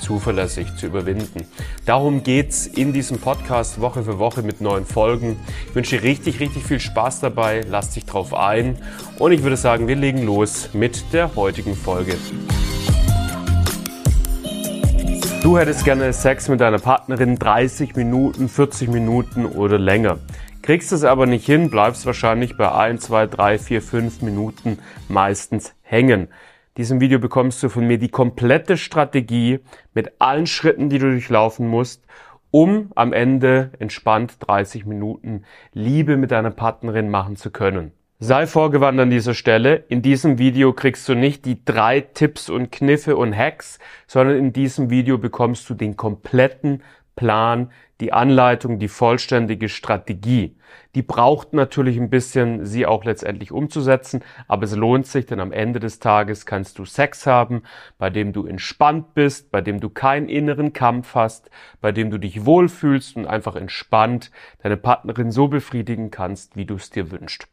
zuverlässig zu überwinden. Darum geht's in diesem Podcast Woche für Woche mit neuen Folgen. Ich wünsche dir richtig, richtig viel Spaß dabei. Lass dich drauf ein. Und ich würde sagen, wir legen los mit der heutigen Folge. Du hättest gerne Sex mit deiner Partnerin 30 Minuten, 40 Minuten oder länger. Kriegst es aber nicht hin, bleibst wahrscheinlich bei 1, 2, 3, 4, 5 Minuten meistens hängen diesem Video bekommst du von mir die komplette Strategie mit allen Schritten, die du durchlaufen musst, um am Ende entspannt 30 Minuten Liebe mit deiner Partnerin machen zu können. Sei vorgewandt an dieser Stelle. In diesem Video kriegst du nicht die drei Tipps und Kniffe und Hacks, sondern in diesem Video bekommst du den kompletten Plan, die Anleitung, die vollständige Strategie. Die braucht natürlich ein bisschen, sie auch letztendlich umzusetzen, aber es lohnt sich, denn am Ende des Tages kannst du Sex haben, bei dem du entspannt bist, bei dem du keinen inneren Kampf hast, bei dem du dich wohlfühlst und einfach entspannt deine Partnerin so befriedigen kannst, wie du es dir wünschst.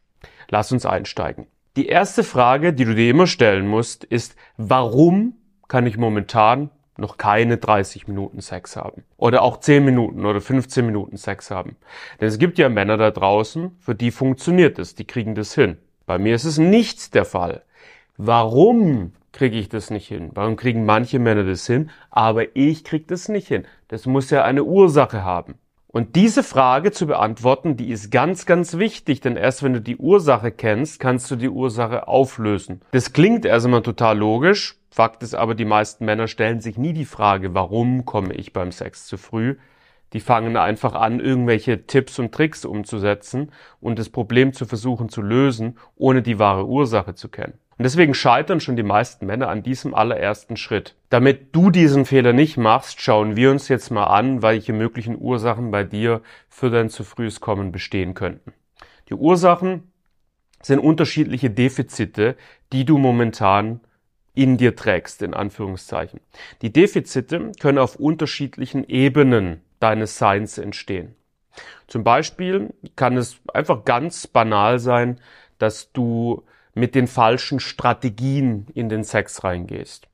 Lass uns einsteigen. Die erste Frage, die du dir immer stellen musst, ist, warum kann ich momentan noch keine 30 Minuten Sex haben. Oder auch 10 Minuten oder 15 Minuten Sex haben. Denn es gibt ja Männer da draußen, für die funktioniert es, die kriegen das hin. Bei mir ist es nicht der Fall. Warum kriege ich das nicht hin? Warum kriegen manche Männer das hin, aber ich kriege das nicht hin? Das muss ja eine Ursache haben. Und diese Frage zu beantworten, die ist ganz, ganz wichtig, denn erst wenn du die Ursache kennst, kannst du die Ursache auflösen. Das klingt erstmal total logisch. Fakt ist aber, die meisten Männer stellen sich nie die Frage, warum komme ich beim Sex zu früh? Die fangen einfach an, irgendwelche Tipps und Tricks umzusetzen und das Problem zu versuchen zu lösen, ohne die wahre Ursache zu kennen. Und deswegen scheitern schon die meisten Männer an diesem allerersten Schritt. Damit du diesen Fehler nicht machst, schauen wir uns jetzt mal an, welche möglichen Ursachen bei dir für dein zu frühes Kommen bestehen könnten. Die Ursachen sind unterschiedliche Defizite, die du momentan in dir trägst, in Anführungszeichen. Die Defizite können auf unterschiedlichen Ebenen deines Seins entstehen. Zum Beispiel kann es einfach ganz banal sein, dass du mit den falschen Strategien in den Sex reingehst.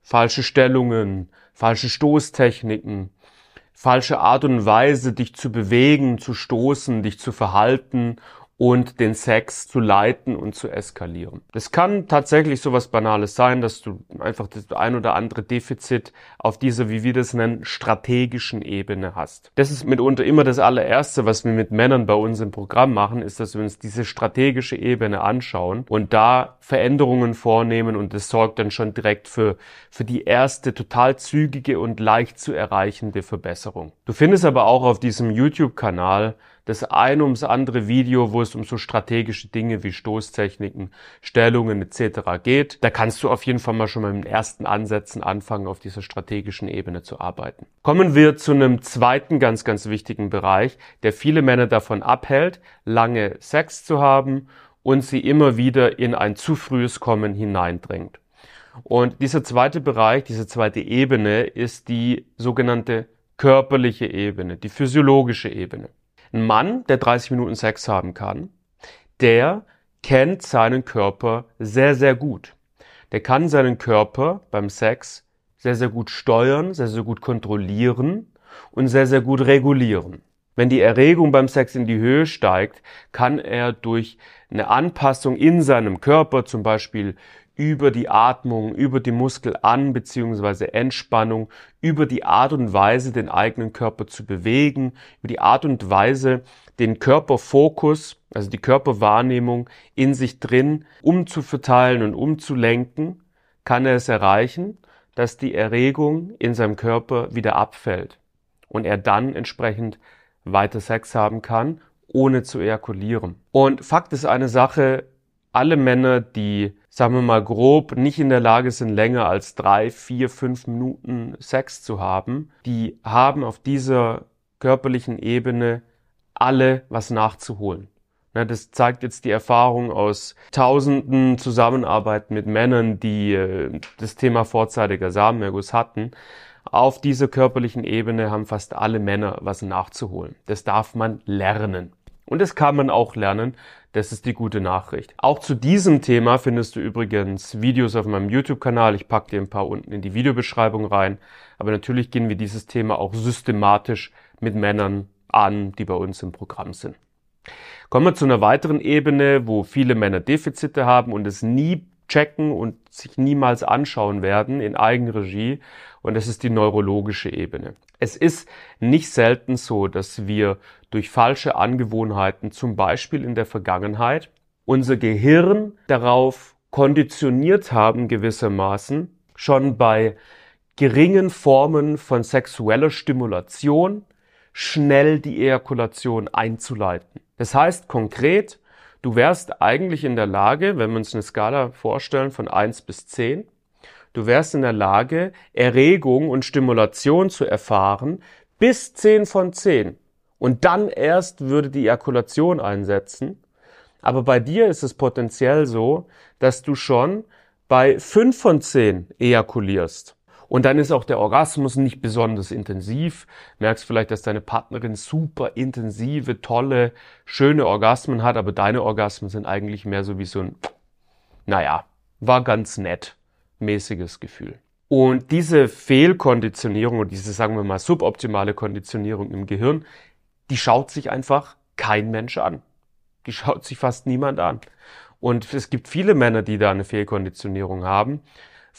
Falsche Stellungen, falsche Stoßtechniken, falsche Art und Weise, dich zu bewegen, zu stoßen, dich zu verhalten und den Sex zu leiten und zu eskalieren. Es kann tatsächlich so was Banales sein, dass du einfach das ein oder andere Defizit auf dieser, wie wir das nennen, strategischen Ebene hast. Das ist mitunter immer das allererste, was wir mit Männern bei uns im Programm machen, ist, dass wir uns diese strategische Ebene anschauen und da Veränderungen vornehmen und das sorgt dann schon direkt für, für die erste total zügige und leicht zu erreichende Verbesserung. Du findest aber auch auf diesem YouTube-Kanal das eine ums andere Video, wo es um so strategische Dinge wie Stoßtechniken, Stellungen etc. geht. Da kannst du auf jeden Fall mal schon mal im ersten Ansätzen anfangen, auf dieser strategischen Ebene zu arbeiten. Kommen wir zu einem zweiten ganz, ganz wichtigen Bereich, der viele Männer davon abhält, lange Sex zu haben und sie immer wieder in ein zu frühes Kommen hineindrängt. Und dieser zweite Bereich, diese zweite Ebene ist die sogenannte körperliche Ebene, die physiologische Ebene. Ein Mann, der 30 Minuten Sex haben kann, der kennt seinen Körper sehr, sehr gut. Der kann seinen Körper beim Sex sehr, sehr gut steuern, sehr, sehr gut kontrollieren und sehr, sehr gut regulieren. Wenn die Erregung beim Sex in die Höhe steigt, kann er durch eine Anpassung in seinem Körper, zum Beispiel über die Atmung, über die Muskelan- bzw. Entspannung, über die Art und Weise, den eigenen Körper zu bewegen, über die Art und Weise, den Körperfokus, also die Körperwahrnehmung in sich drin umzuverteilen und umzulenken, kann er es erreichen, dass die Erregung in seinem Körper wieder abfällt und er dann entsprechend weiter Sex haben kann, ohne zu ejakulieren. Und Fakt ist eine Sache, alle Männer, die, sagen wir mal grob, nicht in der Lage sind, länger als drei, vier, fünf Minuten Sex zu haben, die haben auf dieser körperlichen Ebene alle was nachzuholen. Das zeigt jetzt die Erfahrung aus tausenden Zusammenarbeiten mit Männern, die äh, das Thema vorzeitiger Samenerguss hatten. Auf dieser körperlichen Ebene haben fast alle Männer was nachzuholen. Das darf man lernen. Und das kann man auch lernen. Das ist die gute Nachricht. Auch zu diesem Thema findest du übrigens Videos auf meinem YouTube-Kanal. Ich packe dir ein paar unten in die Videobeschreibung rein. Aber natürlich gehen wir dieses Thema auch systematisch mit Männern an, die bei uns im Programm sind. Kommen wir zu einer weiteren Ebene, wo viele Männer Defizite haben und es nie checken und sich niemals anschauen werden in Eigenregie. Und das ist die neurologische Ebene. Es ist nicht selten so, dass wir durch falsche Angewohnheiten, zum Beispiel in der Vergangenheit, unser Gehirn darauf konditioniert haben, gewissermaßen, schon bei geringen Formen von sexueller Stimulation schnell die Ejakulation einzuleiten. Das heißt konkret, du wärst eigentlich in der Lage, wenn wir uns eine Skala vorstellen von eins bis zehn, du wärst in der Lage, Erregung und Stimulation zu erfahren bis zehn von zehn. Und dann erst würde die Ejakulation einsetzen. Aber bei dir ist es potenziell so, dass du schon bei fünf von zehn ejakulierst. Und dann ist auch der Orgasmus nicht besonders intensiv. Merkst vielleicht, dass deine Partnerin super intensive, tolle, schöne Orgasmen hat, aber deine Orgasmen sind eigentlich mehr so wie so ein, naja, war ganz nett, mäßiges Gefühl. Und diese Fehlkonditionierung und diese, sagen wir mal, suboptimale Konditionierung im Gehirn, die schaut sich einfach kein Mensch an. Die schaut sich fast niemand an. Und es gibt viele Männer, die da eine Fehlkonditionierung haben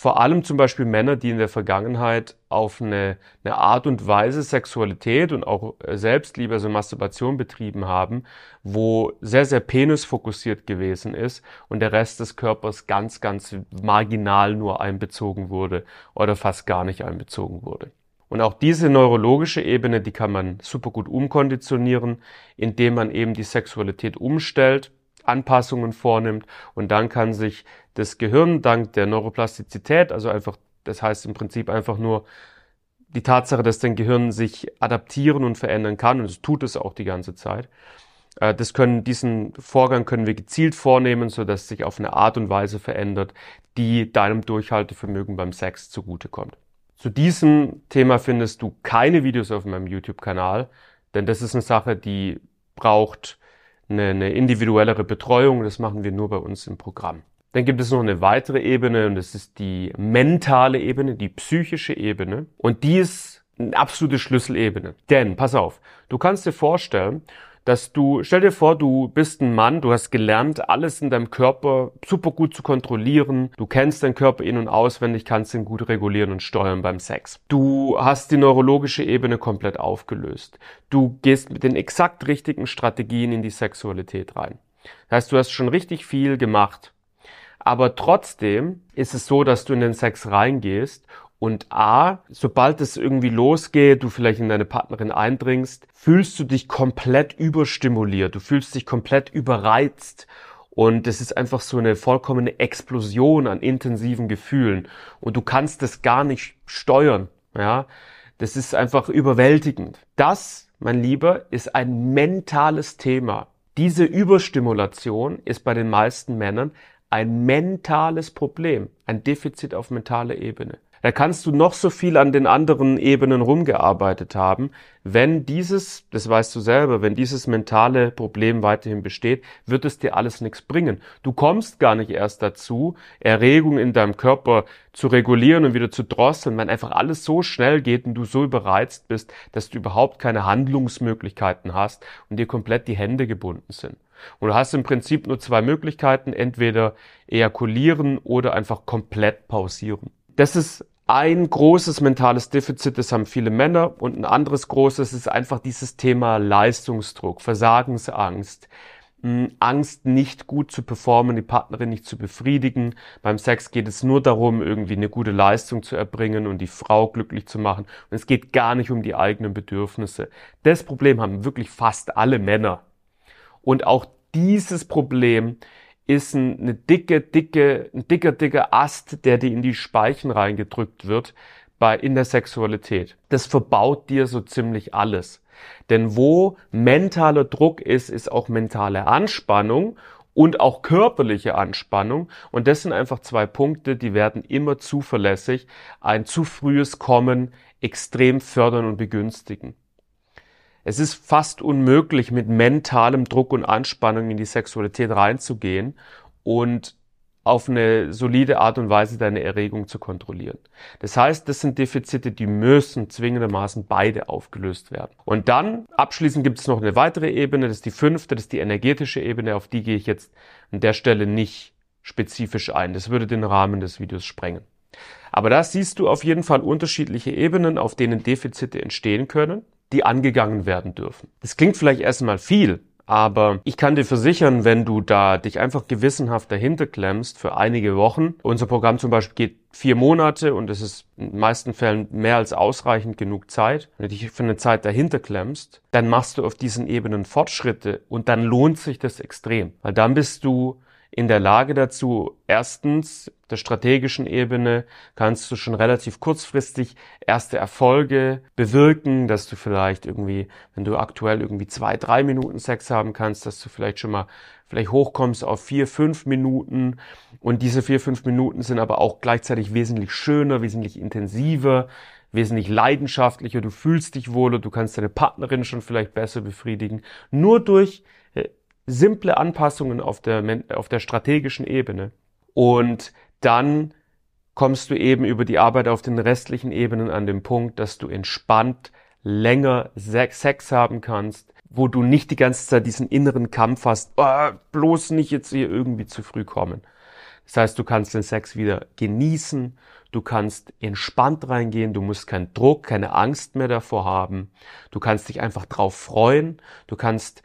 vor allem zum Beispiel Männer, die in der Vergangenheit auf eine, eine Art und Weise Sexualität und auch äh, Selbstliebe, also Masturbation betrieben haben, wo sehr, sehr penisfokussiert gewesen ist und der Rest des Körpers ganz, ganz marginal nur einbezogen wurde oder fast gar nicht einbezogen wurde. Und auch diese neurologische Ebene, die kann man super gut umkonditionieren, indem man eben die Sexualität umstellt Anpassungen vornimmt und dann kann sich das Gehirn dank der Neuroplastizität, also einfach, das heißt im Prinzip einfach nur die Tatsache, dass dein Gehirn sich adaptieren und verändern kann und es tut es auch die ganze Zeit. Äh, das können, diesen Vorgang können wir gezielt vornehmen, so dass es sich auf eine Art und Weise verändert, die deinem Durchhaltevermögen beim Sex zugutekommt. Zu diesem Thema findest du keine Videos auf meinem YouTube-Kanal, denn das ist eine Sache, die braucht eine, eine individuellere Betreuung. Das machen wir nur bei uns im Programm. Dann gibt es noch eine weitere Ebene und das ist die mentale Ebene, die psychische Ebene. Und die ist eine absolute Schlüsselebene. Denn, pass auf, du kannst dir vorstellen, dass du, stell dir vor, du bist ein Mann, du hast gelernt, alles in deinem Körper super gut zu kontrollieren, du kennst deinen Körper in- und auswendig, kannst ihn gut regulieren und steuern beim Sex. Du hast die neurologische Ebene komplett aufgelöst. Du gehst mit den exakt richtigen Strategien in die Sexualität rein. Das heißt, du hast schon richtig viel gemacht. Aber trotzdem ist es so, dass du in den Sex reingehst und A, sobald es irgendwie losgeht, du vielleicht in deine Partnerin eindringst, fühlst du dich komplett überstimuliert, du fühlst dich komplett überreizt und es ist einfach so eine vollkommene Explosion an intensiven Gefühlen und du kannst das gar nicht steuern, ja. Das ist einfach überwältigend. Das, mein Lieber, ist ein mentales Thema. Diese Überstimulation ist bei den meisten Männern ein mentales Problem, ein Defizit auf mentaler Ebene. Da kannst du noch so viel an den anderen Ebenen rumgearbeitet haben. Wenn dieses, das weißt du selber, wenn dieses mentale Problem weiterhin besteht, wird es dir alles nichts bringen. Du kommst gar nicht erst dazu, Erregung in deinem Körper zu regulieren und wieder zu drosseln, wenn einfach alles so schnell geht und du so überreizt bist, dass du überhaupt keine Handlungsmöglichkeiten hast und dir komplett die Hände gebunden sind. Und du hast im Prinzip nur zwei Möglichkeiten, entweder ejakulieren oder einfach komplett pausieren. Das ist ein großes mentales Defizit, das haben viele Männer. Und ein anderes großes ist einfach dieses Thema Leistungsdruck, Versagensangst. Hm, Angst, nicht gut zu performen, die Partnerin nicht zu befriedigen. Beim Sex geht es nur darum, irgendwie eine gute Leistung zu erbringen und die Frau glücklich zu machen. Und es geht gar nicht um die eigenen Bedürfnisse. Das Problem haben wirklich fast alle Männer. Und auch dieses Problem ist eine dicke, dicke, ein dicker, dicker Ast, der dir in die Speichen reingedrückt wird bei, in der Sexualität. Das verbaut dir so ziemlich alles. Denn wo mentaler Druck ist, ist auch mentale Anspannung und auch körperliche Anspannung. Und das sind einfach zwei Punkte, die werden immer zuverlässig ein zu frühes Kommen extrem fördern und begünstigen. Es ist fast unmöglich, mit mentalem Druck und Anspannung in die Sexualität reinzugehen und auf eine solide Art und Weise deine Erregung zu kontrollieren. Das heißt, das sind Defizite, die müssen zwingendermaßen beide aufgelöst werden. Und dann, abschließend gibt es noch eine weitere Ebene, das ist die fünfte, das ist die energetische Ebene, auf die gehe ich jetzt an der Stelle nicht spezifisch ein. Das würde den Rahmen des Videos sprengen. Aber da siehst du auf jeden Fall unterschiedliche Ebenen, auf denen Defizite entstehen können, die angegangen werden dürfen. Das klingt vielleicht erstmal viel, aber ich kann dir versichern, wenn du da dich einfach gewissenhaft dahinter klemmst für einige Wochen, unser Programm zum Beispiel geht vier Monate und es ist in den meisten Fällen mehr als ausreichend genug Zeit, wenn du dich für eine Zeit dahinter klemmst, dann machst du auf diesen Ebenen Fortschritte und dann lohnt sich das extrem, weil dann bist du in der Lage dazu, erstens der strategischen Ebene kannst du schon relativ kurzfristig erste Erfolge bewirken, dass du vielleicht irgendwie, wenn du aktuell irgendwie zwei, drei Minuten Sex haben kannst, dass du vielleicht schon mal vielleicht hochkommst auf vier, fünf Minuten. Und diese vier, fünf Minuten sind aber auch gleichzeitig wesentlich schöner, wesentlich intensiver, wesentlich leidenschaftlicher. Du fühlst dich wohler, du kannst deine Partnerin schon vielleicht besser befriedigen. Nur durch simple Anpassungen auf der, auf der strategischen Ebene. Und dann kommst du eben über die Arbeit auf den restlichen Ebenen an den Punkt, dass du entspannt länger Sex haben kannst, wo du nicht die ganze Zeit diesen inneren Kampf hast, oh, bloß nicht jetzt hier irgendwie zu früh kommen. Das heißt, du kannst den Sex wieder genießen, du kannst entspannt reingehen, du musst keinen Druck, keine Angst mehr davor haben, du kannst dich einfach drauf freuen, du kannst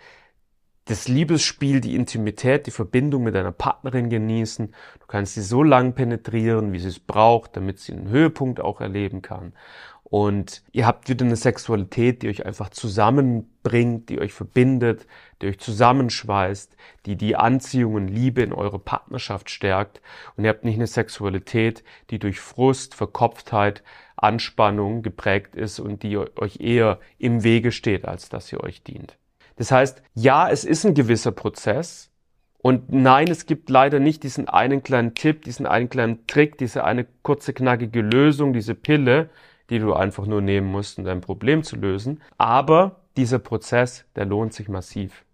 das Liebesspiel, die Intimität, die Verbindung mit deiner Partnerin genießen. Du kannst sie so lang penetrieren, wie sie es braucht, damit sie einen Höhepunkt auch erleben kann. Und ihr habt wieder eine Sexualität, die euch einfach zusammenbringt, die euch verbindet, die euch zusammenschweißt, die die Anziehung und Liebe in eure Partnerschaft stärkt. Und ihr habt nicht eine Sexualität, die durch Frust, Verkopftheit, Anspannung geprägt ist und die euch eher im Wege steht, als dass sie euch dient. Das heißt, ja, es ist ein gewisser Prozess. Und nein, es gibt leider nicht diesen einen kleinen Tipp, diesen einen kleinen Trick, diese eine kurze, knackige Lösung, diese Pille, die du einfach nur nehmen musst, um dein Problem zu lösen. Aber dieser Prozess, der lohnt sich massiv.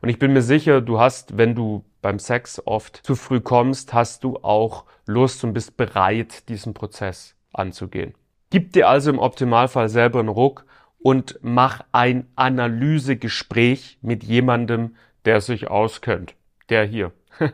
Und ich bin mir sicher, du hast, wenn du beim Sex oft zu früh kommst, hast du auch Lust und bist bereit, diesen Prozess anzugehen. Gib dir also im Optimalfall selber einen Ruck und mach ein Analysegespräch mit jemandem, der sich auskennt. Der hier.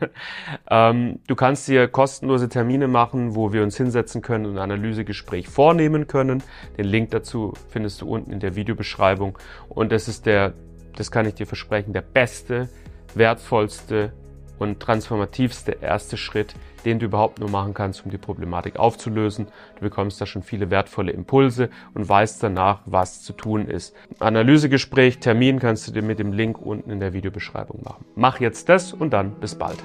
ähm, du kannst dir kostenlose Termine machen, wo wir uns hinsetzen können und ein Analysegespräch vornehmen können. Den Link dazu findest du unten in der Videobeschreibung. Und das ist der, das kann ich dir versprechen, der beste, wertvollste und transformativste erste Schritt, den du überhaupt nur machen kannst, um die Problematik aufzulösen. Du bekommst da schon viele wertvolle Impulse und weißt danach, was zu tun ist. Analysegespräch, Termin kannst du dir mit dem Link unten in der Videobeschreibung machen. Mach jetzt das und dann bis bald.